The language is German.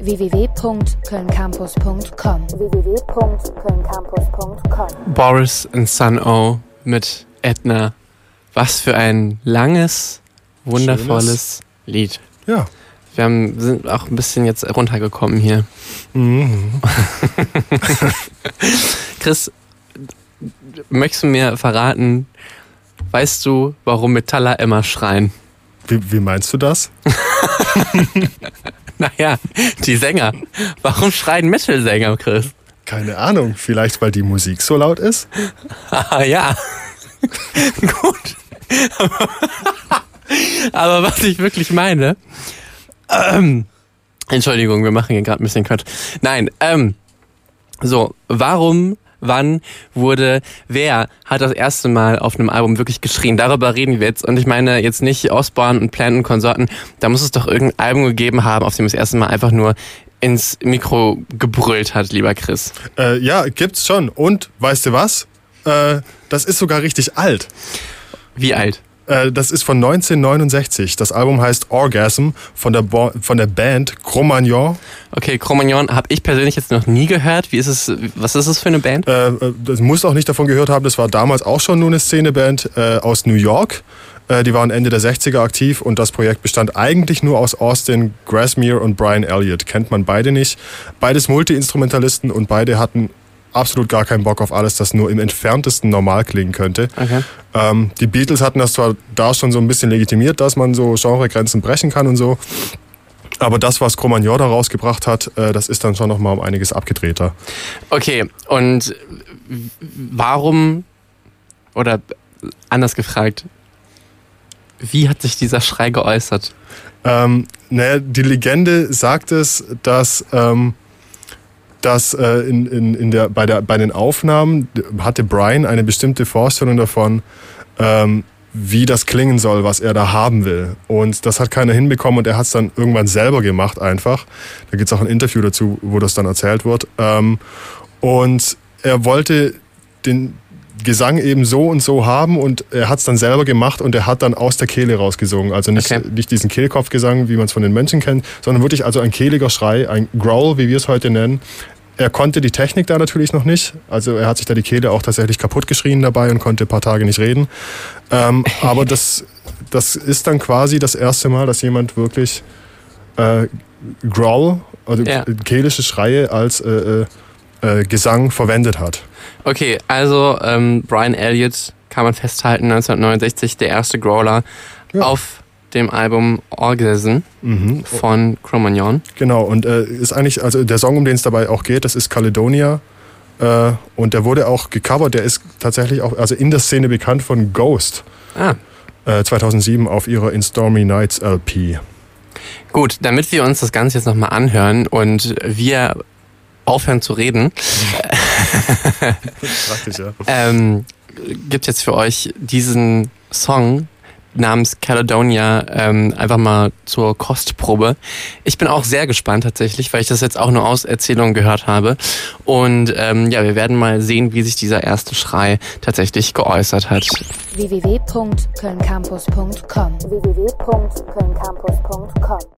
www.kölncampus.com www.kölncampus.com Boris and Sun O mit Edna. Was für ein langes, wundervolles Lied. Ja. Wir haben, sind auch ein bisschen jetzt runtergekommen hier. Mhm. Chris, möchtest du mir verraten, weißt du, warum Metaller immer schreien? Wie, wie meinst du das? Naja, die Sänger. Warum schreien Metal-Sänger, Chris? Keine Ahnung. Vielleicht, weil die Musik so laut ist? Ah, ja. Gut. Aber was ich wirklich meine. Ähm, Entschuldigung, wir machen hier gerade ein bisschen Quatsch. Nein, ähm, so, warum, wann wurde, wer hat das erste Mal auf einem Album wirklich geschrien? Darüber reden wir jetzt. Und ich meine jetzt nicht Osborne und Plant und Konsorten. Da muss es doch irgendein Album gegeben haben, auf dem das erste Mal einfach nur ins Mikro gebrüllt hat, lieber Chris. Äh, ja, gibt's schon. Und weißt du was? Äh, das ist sogar richtig alt. Wie alt? Äh, das ist von 1969. Das Album heißt Orgasm von der, Bo von der Band Cro-Magnon. Okay, Cro-Magnon habe ich persönlich jetzt noch nie gehört. Wie ist es, was ist es für eine Band? Äh, äh, das muss auch nicht davon gehört haben. Das war damals auch schon nur eine Szeneband äh, aus New York. Äh, die waren Ende der 60er aktiv und das Projekt bestand eigentlich nur aus Austin Grasmere und Brian Elliott. Kennt man beide nicht. Beides Multi-Instrumentalisten und beide hatten absolut gar keinen Bock auf alles, das nur im entferntesten normal klingen könnte. Okay. Ähm, die Beatles hatten das zwar da schon so ein bisschen legitimiert, dass man so Genregrenzen brechen kann und so. Aber das, was Cro-Magnon da rausgebracht hat, äh, das ist dann schon noch mal um einiges abgedrehter. Okay, und warum, oder anders gefragt, wie hat sich dieser Schrei geäußert? Ähm, naja, die Legende sagt es, dass, ähm, dass äh, in, in, in der, bei, der, bei den Aufnahmen hatte Brian eine bestimmte Vorstellung davon, ähm, wie das klingen soll, was er da haben will. Und das hat keiner hinbekommen und er hat es dann irgendwann selber gemacht einfach. Da gibt es auch ein Interview dazu, wo das dann erzählt wird. Ähm, und er wollte den Gesang eben so und so haben und er hat es dann selber gemacht und er hat dann aus der Kehle rausgesungen. Also nicht, Okay. nicht diesen Kehlkopfgesang, wie man es von den Menschen kennt, sondern wirklich also ein kehliger Schrei, ein Growl, wie wir es heute nennen. Er konnte die Technik da natürlich noch nicht. Also er hat sich da die Kehle auch tatsächlich kaputt geschrien dabei und konnte ein paar Tage nicht reden. Ähm, aber das, das ist dann quasi das erste Mal, dass jemand wirklich äh, Growl, also Ja. kehlische Schreie als äh, äh, äh, Gesang verwendet hat. Okay, also ähm, Brian Elliott kann man festhalten, 1969 der erste Growler Ja. auf dem Album Orgasm Mhm. von Cro-Magnon. Genau, und äh, ist eigentlich, also der Song, um den es dabei auch geht, das ist Caledonia. Äh, und der wurde auch gecovert, der ist tatsächlich auch, also in der Szene bekannt von Ghost. Ah, Äh, 2007 auf ihrer In Stormy Nights LP. gut, damit wir uns das Ganze jetzt nochmal anhören und wir aufhören zu reden, Praktisch, ja. ähm, gibt jetzt für euch diesen Song namens Caledonia ähm, einfach mal zur Kostprobe. Ich bin auch sehr gespannt tatsächlich, weil ich das jetzt auch nur aus Erzählungen gehört habe. Und ähm, ja, wir werden mal sehen, wie sich dieser erste Schrei tatsächlich geäußert hat. www.kölncampus.com www.kölncampus.com